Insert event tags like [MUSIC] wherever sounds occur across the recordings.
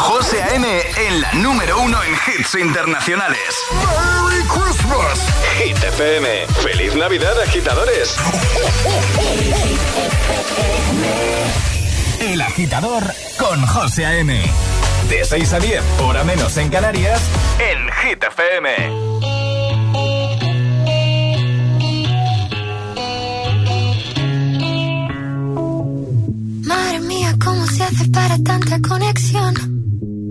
José A.M. en la número uno en hits internacionales. ¡Merry Christmas! Hit FM. ¡Feliz Navidad, agitadores! El agitador con José A.M. De 6 a 10, hora menos en Canarias, en Hit FM. para tanta conexión.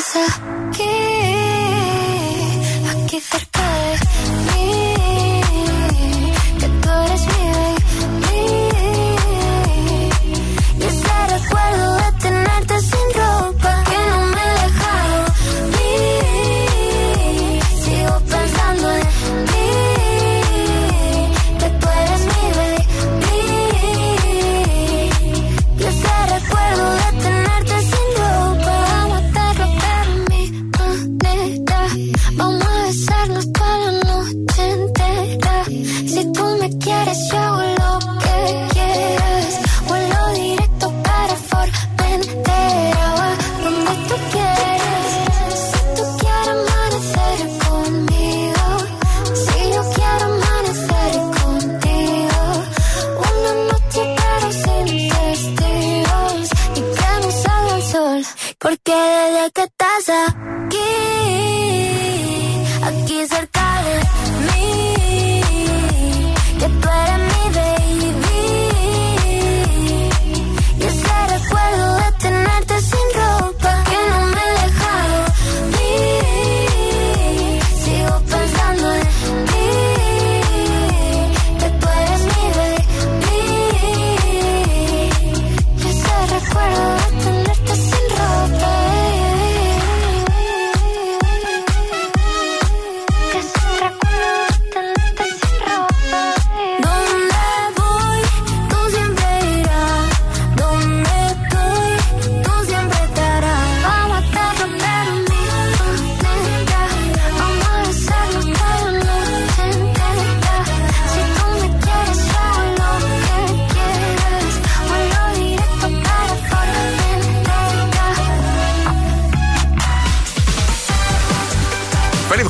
que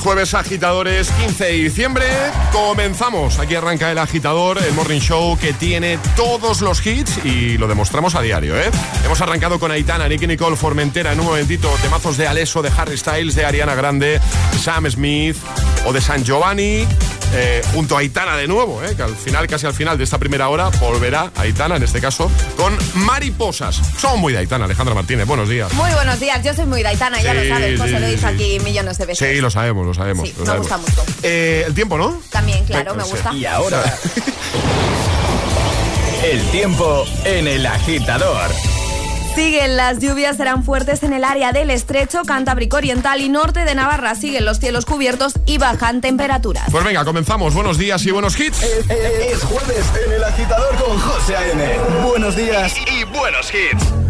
jueves, agitadores, 15 de diciembre. Comenzamos. Aquí arranca el agitador, el morning show que tiene todos los hits y lo demostramos a diario, ¿eh? Hemos arrancado con Aitana, Nicky Nicole, Formentera, en un momentito, temazos de Alesso, de Harry Styles, de Ariana Grande, Sam Smith o de San Giovanni. Eh, junto a Aitana de nuevo, eh, que al final, casi al final de esta primera hora, volverá Aitana, en este caso, con Mariposas. Son muy de Aitana, Alejandra Martínez, buenos días. Muy buenos días, yo soy muy de Aitana, ya lo sabes, José lo dice aquí millones de veces. Sí, lo sabemos, lo sabemos. Sí, me gusta mucho. Eh, el tiempo, ¿no? También, claro, me gusta. Y ahora, [LAUGHS] el tiempo en el agitador. Siguen las lluvias, serán fuertes en el área del estrecho, Cantábrico Oriental y norte de Navarra. Siguen los cielos cubiertos y bajan temperaturas. Pues venga, comenzamos. Buenos días y buenos hits. Es, jueves en el agitador con José A.N. Buenos días y buenos hits.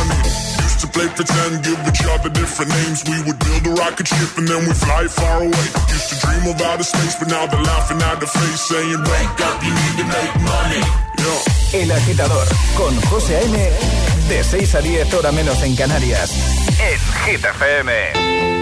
Pretend, give each other different names. We would build a rocket ship and then fly far away. To dream space, but now they're laughing face, saying, wake up, you need to make money. El agitador con José A.M. De 6 a 10 hora menos en Canarias. En Hit FM.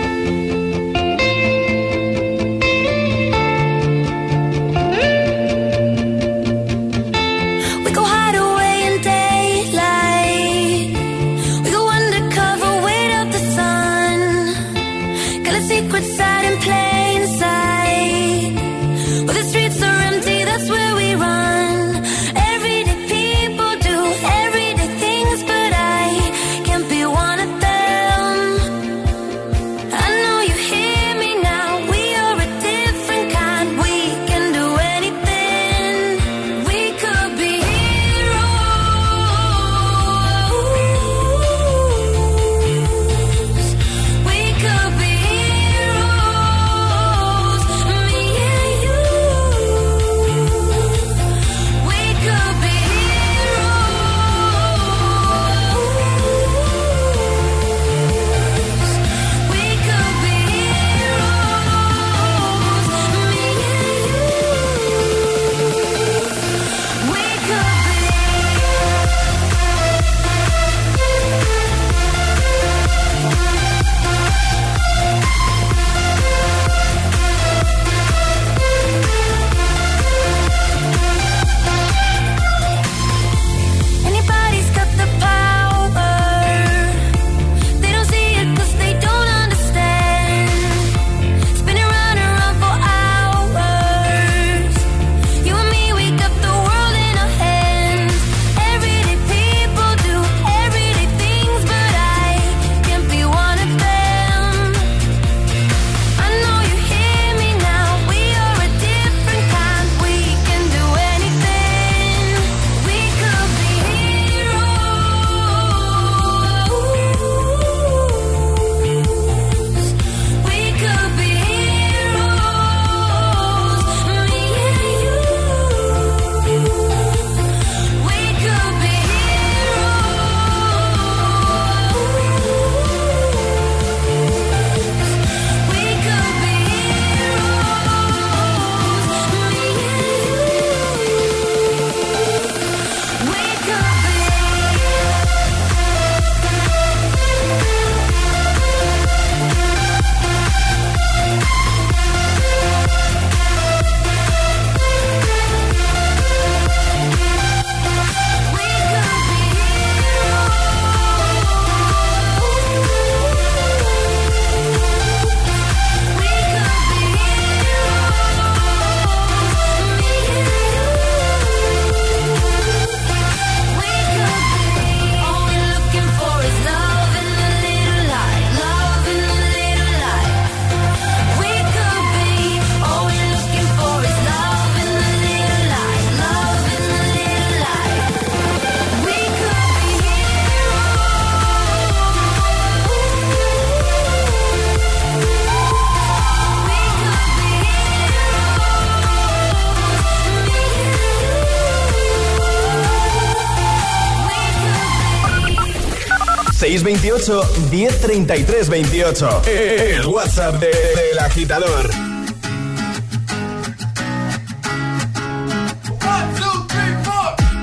628 1033 28. El WhatsApp del de, agitador.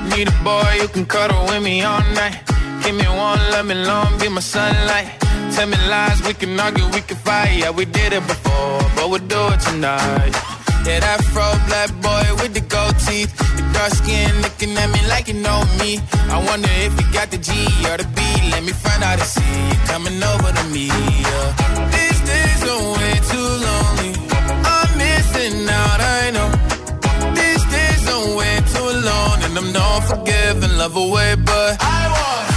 Need a boy you can cuddle with me all night. Give me one, let me long, be my sunlight. Tell me lies, we can argue, we can fight. Yeah, we did it before, but we'll do it tonight. Yeah, that fro black boy with the gold teeth. The dark skin looking at me like you know me. I wonder if you got the G or the B. Let me find out and see you coming over to me. Yeah. These days are way too lonely. I'm missing out, I know. These days are way too long, and I'm not forgiving, love away, but I want.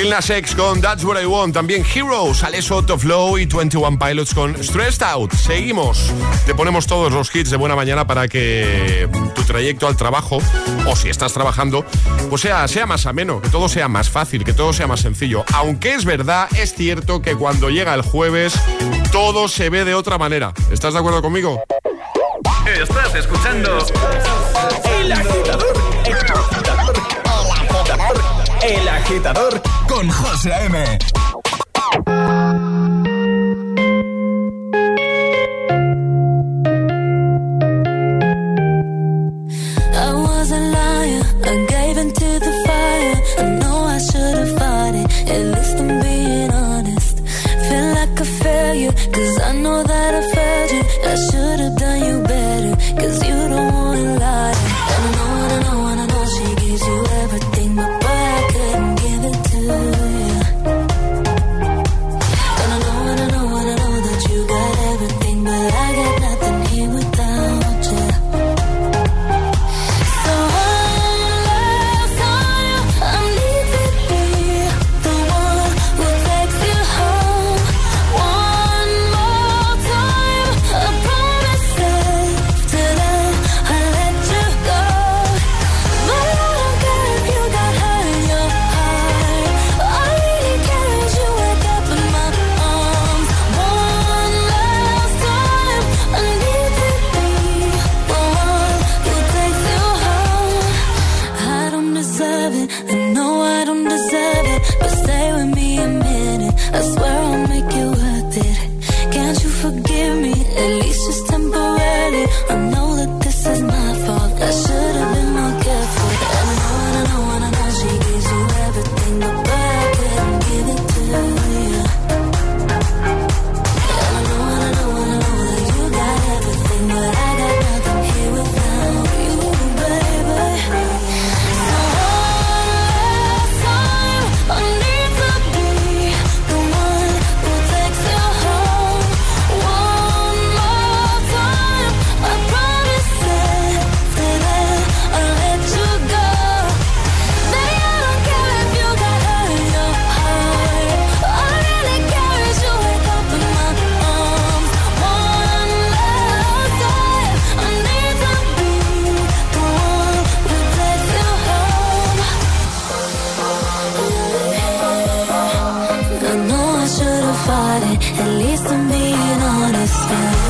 Lil Nas X con That's What I Want, también Heroes, Alesso, of Flow y 21 Pilots con Stressed Out. Seguimos, te ponemos todos los hits de buena mañana para que tu trayecto al trabajo, o si estás trabajando, pues sea, sea más ameno, que todo sea más fácil, que todo sea más sencillo. Aunque es verdad, es cierto que cuando llega el jueves, todo se ve de otra manera. ¿Estás de acuerdo conmigo? Estás escuchando El Agitador, El Agitador, El Agitador con José M. at least I'm being honest. now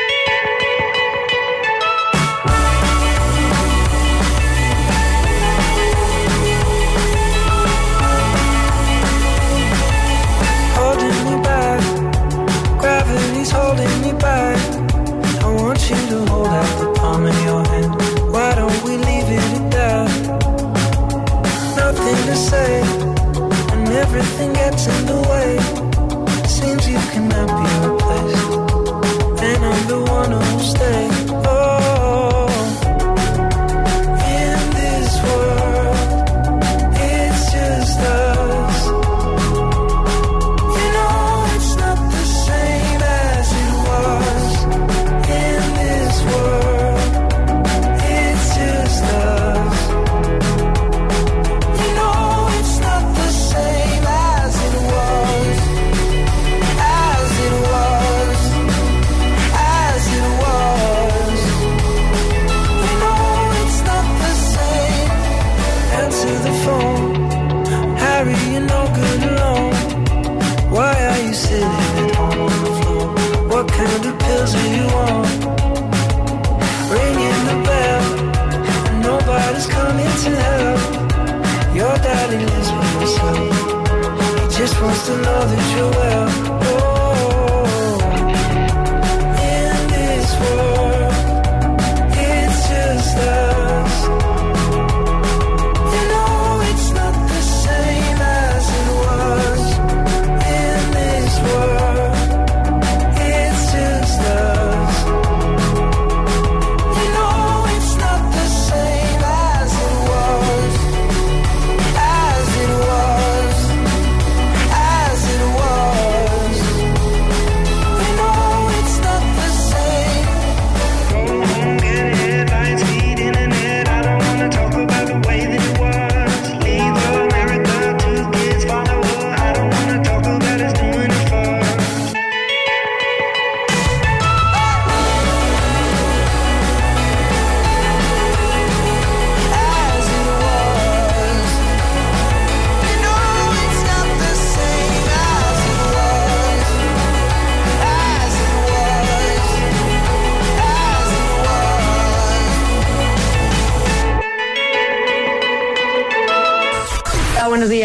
everything gets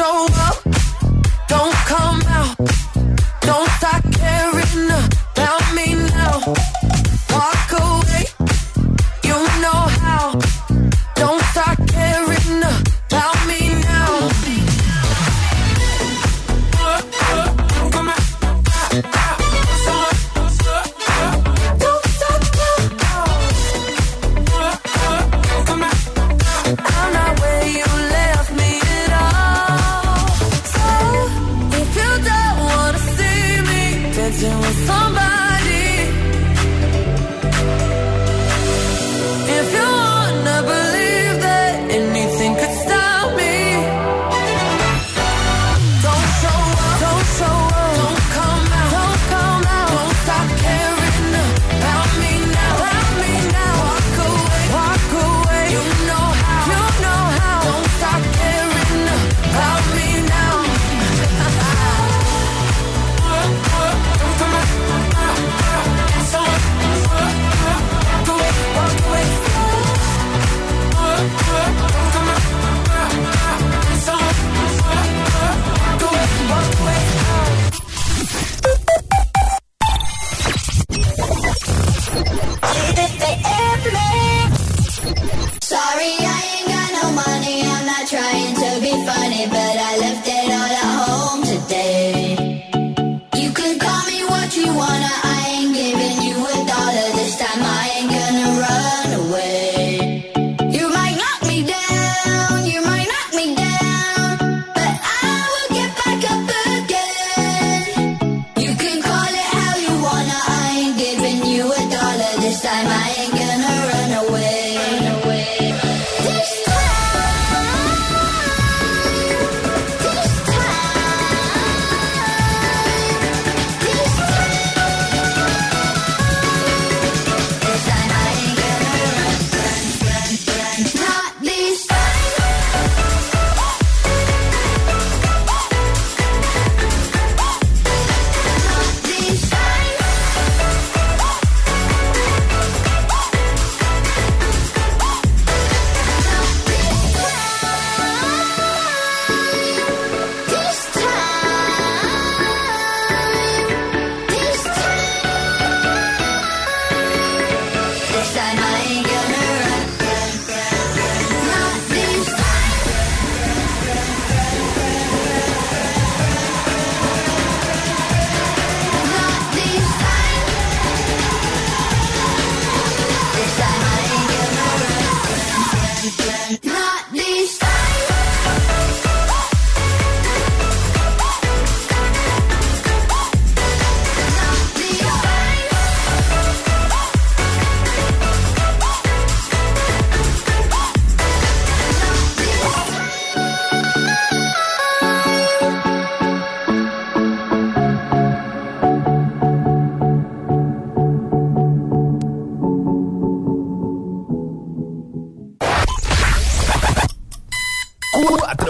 control.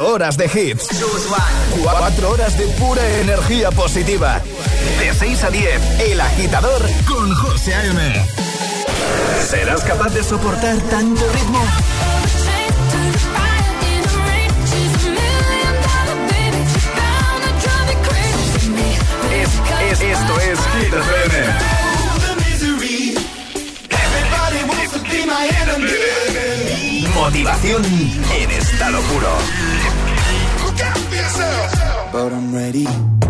Horas de hits. 4 horas de pura energía positiva. De 6 a 10, El Agitador con José A.M. ¿Serás capaz de soportar tanto ritmo? Es, esto es Hit FM. Motivación en estado puro. but I'm ready.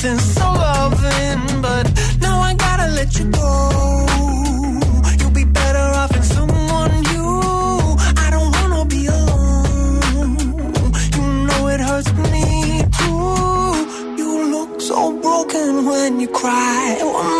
Something so loving, but now I gotta let you go. You'll be better off in someone new. I don't wanna be alone. You know it hurts me too. You look so broken when you cry.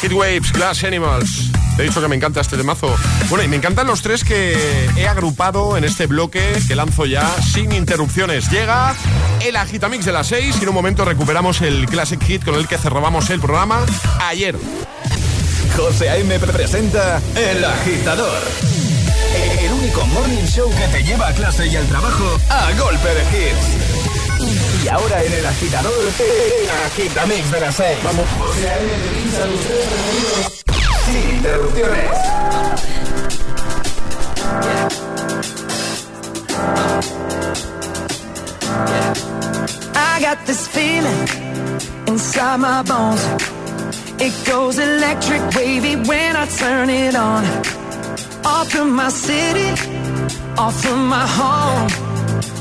Heat Waves, Glass Animals. Te he dicho que me encanta este temazo. Bueno, y me encantan los tres que he agrupado en este bloque que lanzo ya sin interrupciones. Llega el Agitamix de las 6 y en un momento recuperamos el Classic Hit con el que cerrábamos el programa ayer. José A.M. presenta El Agitador. El único morning show que te lleva a clase y al trabajo a golpe de hits. Y ahora en El Agitador, Agitamix de las 6. Vamos. Sin interrupciones. I got this feeling inside my bones. It goes electric wavy when I turn it on. Off from my city, off from my home.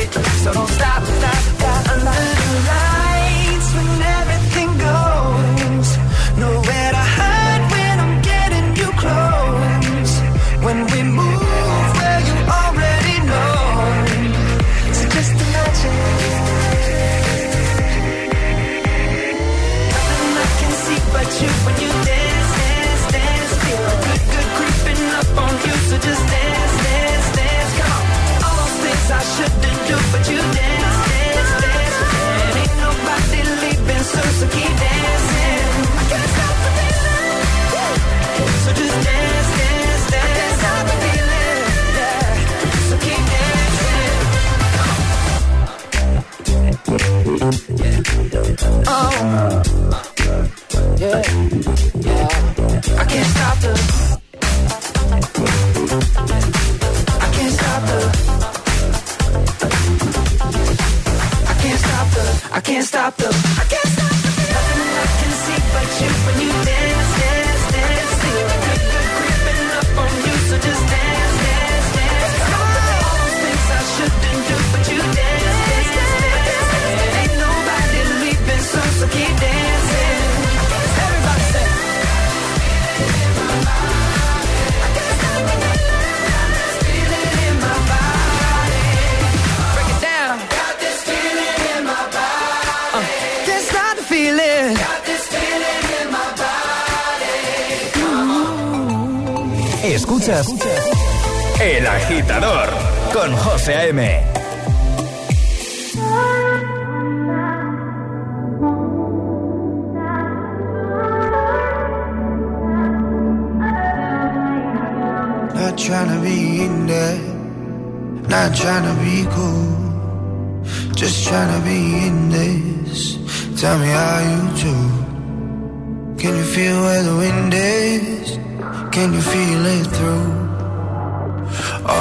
it, so don't stop, stop, stop. Under the lights, when everything goes, nowhere to hide when I'm getting you close. When we move, you already know. So just imagine. Nothing I can see but you when you dance, dance, dance. Feel a creeping up on you. So just dance, dance, dance. Come on. All those things I shouldn't Oh. Yeah. yeah. I can't stop the. I can't stop the. I can't stop the. I can't stop the. El Agitador con José A.M. Not trying to be in there, not trying to be cool. Just trying to be in this. Tell me how you do. Can you feel where the wind is? Can you feel it through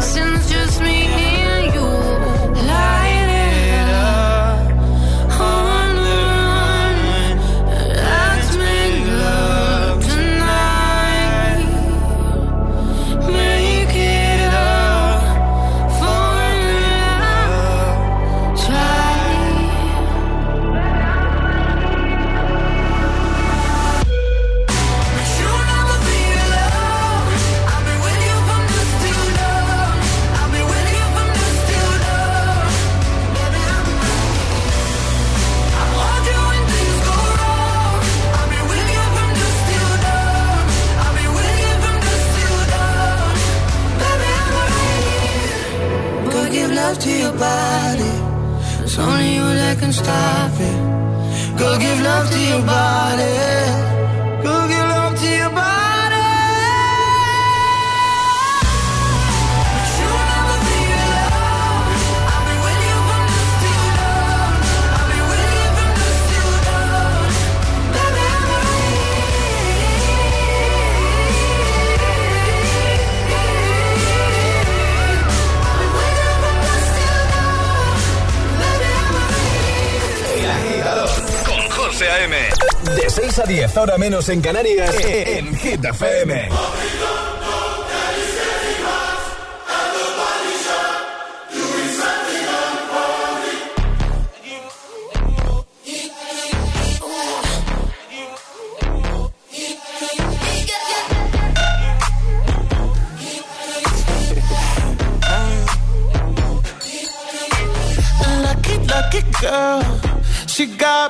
sins just me can stop it. Go give love to your body. 6 a 10, ahora menos en Canarias, en Hit FM. Lucky, lucky girl. She got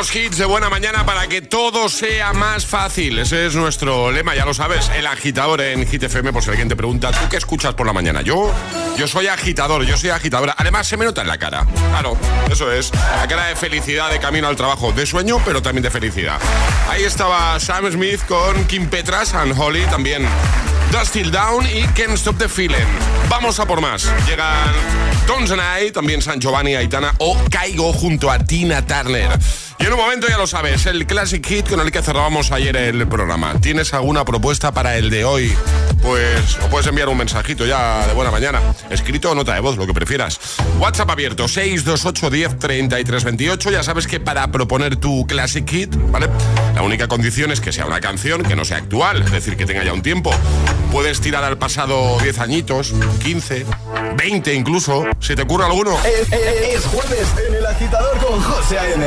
Buenos hits de buena mañana para que todo sea más fácil. Ese es nuestro lema, ya lo sabes. El agitador en Hit FM, por si alguien te pregunta, ¿tú qué escuchas por la mañana? Yo, yo soy agitador, yo soy agitadora. Además, se me nota en la cara. Claro, eso es. La cara de felicidad de camino al trabajo, de sueño, pero también de felicidad. Ahí estaba Sam Smith con Kim Petras and Holly también. Dusty Down y Can't Stop the Feeling. Vamos a por más. Llegan Tones and I, también San Giovanni Aitana o Caigo junto a Tina Turner. Y en un momento ya lo sabes, el Classic Hit con el que cerrábamos ayer el programa. ¿Tienes alguna propuesta para el de hoy? Pues o puedes enviar un mensajito ya de buena mañana. Escrito o nota de voz, lo que prefieras. WhatsApp abierto, 628 10 33 28. Ya sabes que para proponer tu Classic Hit, ¿vale? La única condición es que sea una canción que no sea actual, es decir, que tenga ya un tiempo. Puedes tirar al pasado 10 añitos, 15, 20 incluso, si te ocurre alguno. Es, es- es jueves en el agitador con José A.M.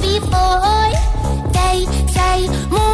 be boy. They say more.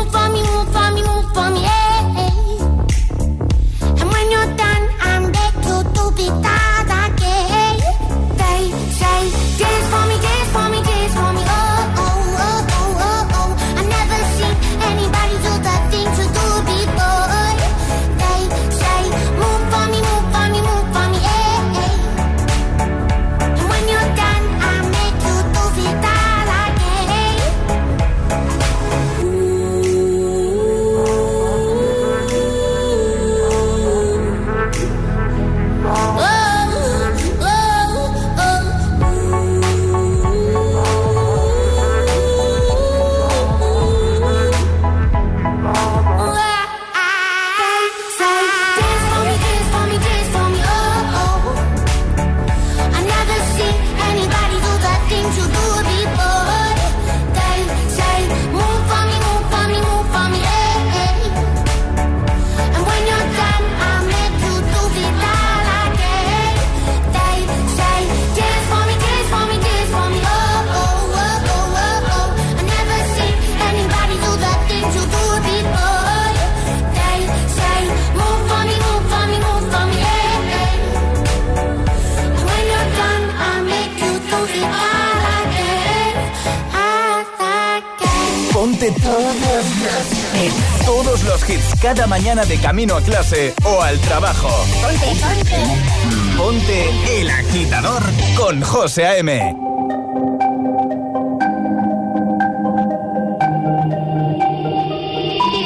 Los hits cada mañana de camino a clase o al trabajo. Ponte, ponte. Ponte el agitador con José A.M.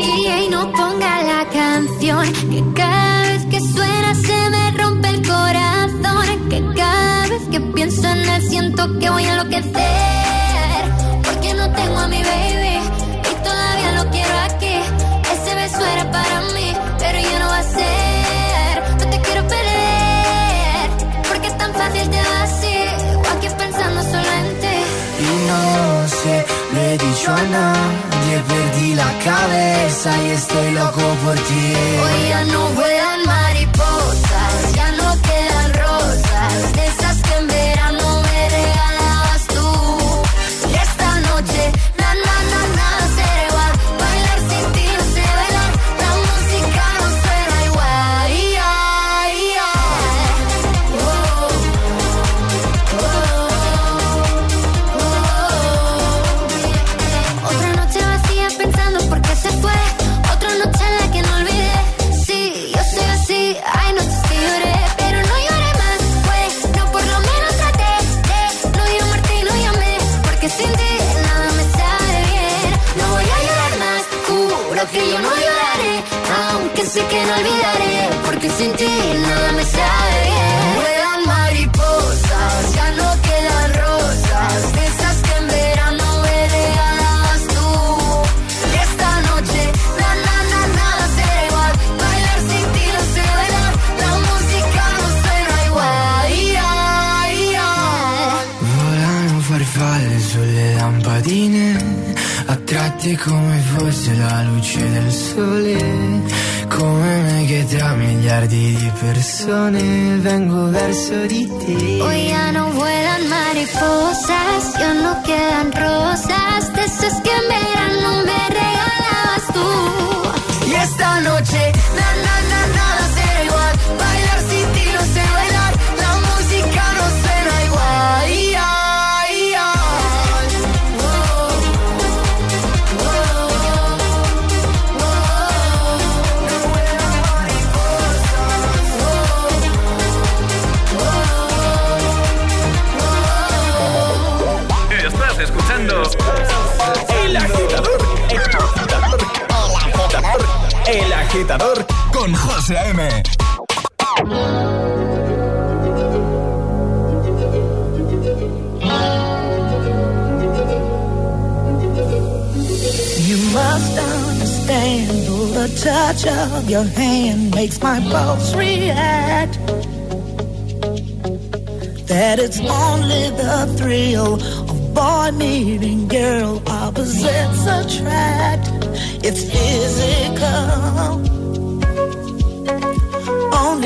DJ no ponga la canción que cada vez que suena se me rompe el corazón que cada vez que pienso en él siento que voy a enloquecer No te quiero perder, porque es tan fácil de hacer. O aquí pensando solamente. Y no sé, le he dicho a nadie, perdí la cabeza y estoy loco por ti. Hoy ya no voy sole Come me che tra miliardi di persone vengo verso di te. Hoy ya no vuelan mariposas, ya no quedan rosas De esas que me agitador con José M. You must understand the touch of your hand makes my pulse react. That it's only the thrill of boy meeting girl opposites attract. It's physical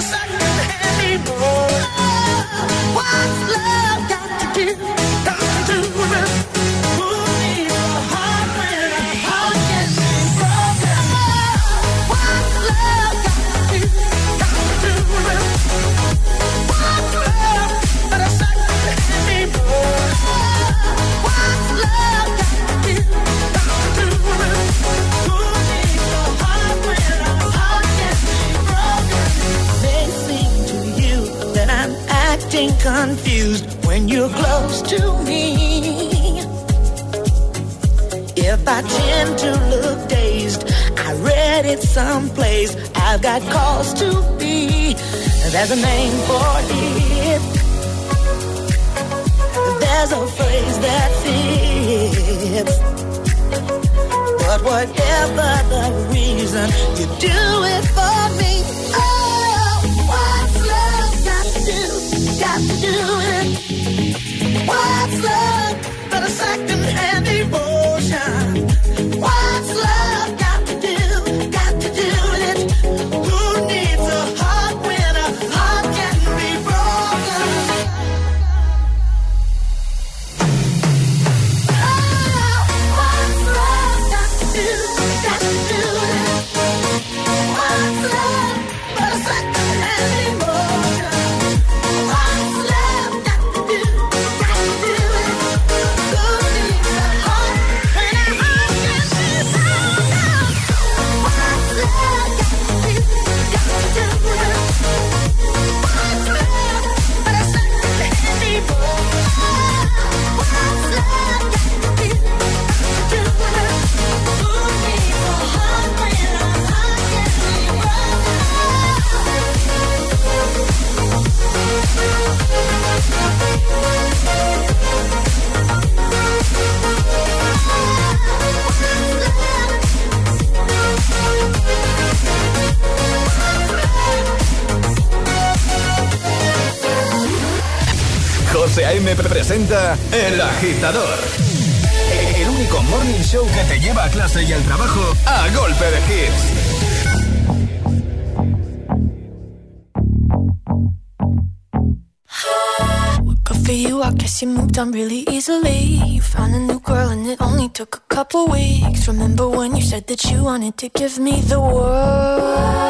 second anymore. Oh, what's love? Presenta El Agitador. El único morning show que te lleva a clase y al trabajo a golpe de hits. You, I guess you moved on really easily. You found a new girl and it only took a couple weeks. Remember when you said that you wanted to give me the world?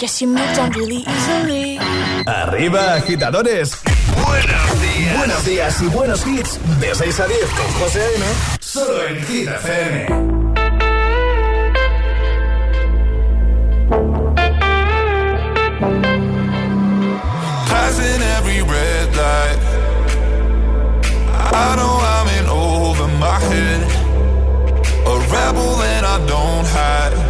guess you moved on really easily. Arriba, agitadores. Buenos días. Buenos días y buenos hits. De 6 a 10 con José A.M. Solo en Hit FM. Passing every red light. I know I'm in over my head. A rebel and I don't hide.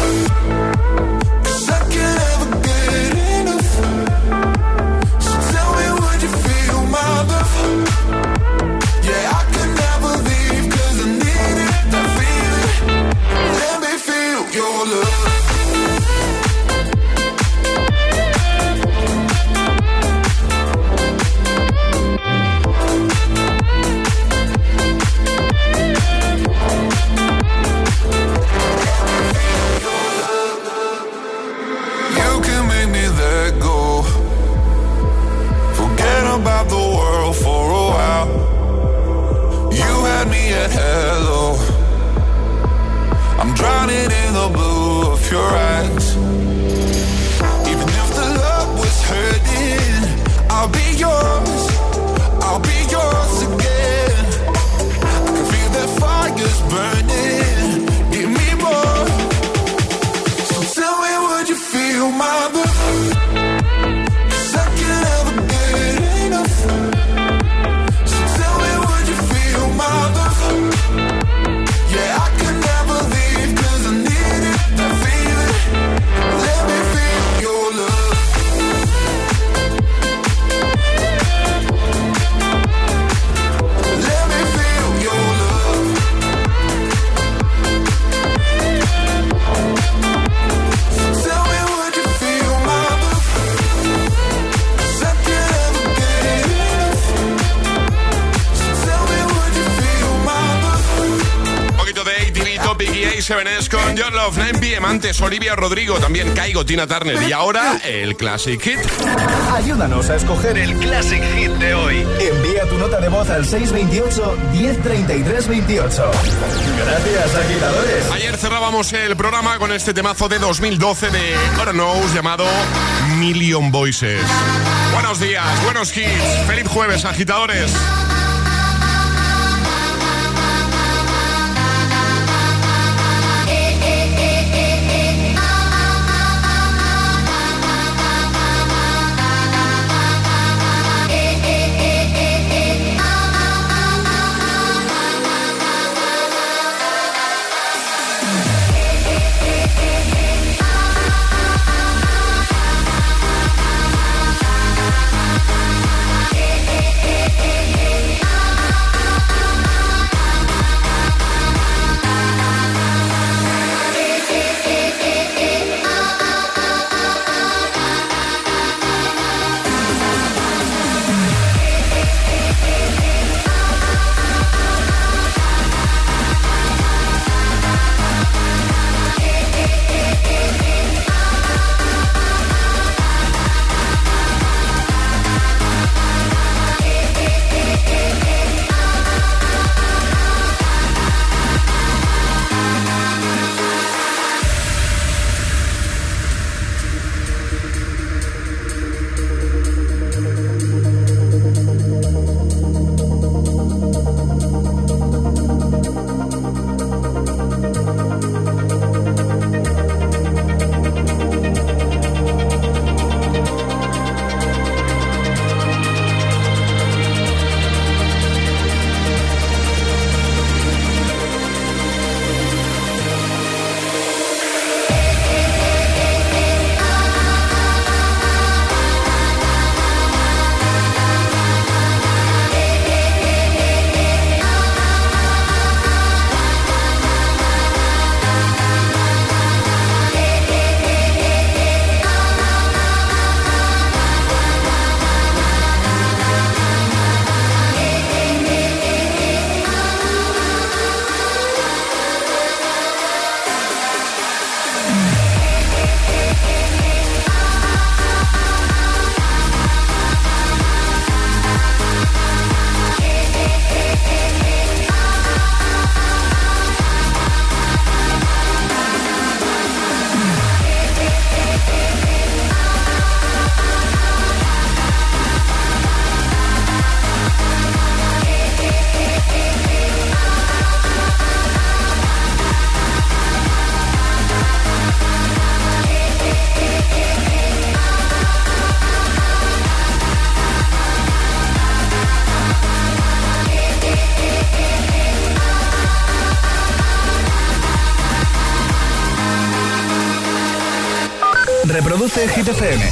The blue of your eyes. K7S con Your Love, 9 PM antes, Olivia Rodrigo, también Caigo, Tina Turner y ahora el Classic Hit. Ayúdanos a escoger el Classic Hit de hoy. Envía tu nota de voz al 628 1033 28. Gracias, agitadores. Ayer cerrábamos el programa con este temazo de 2012 de God Knows llamado Million Voices. Buenos días, buenos hits. Feliz jueves, agitadores. FM.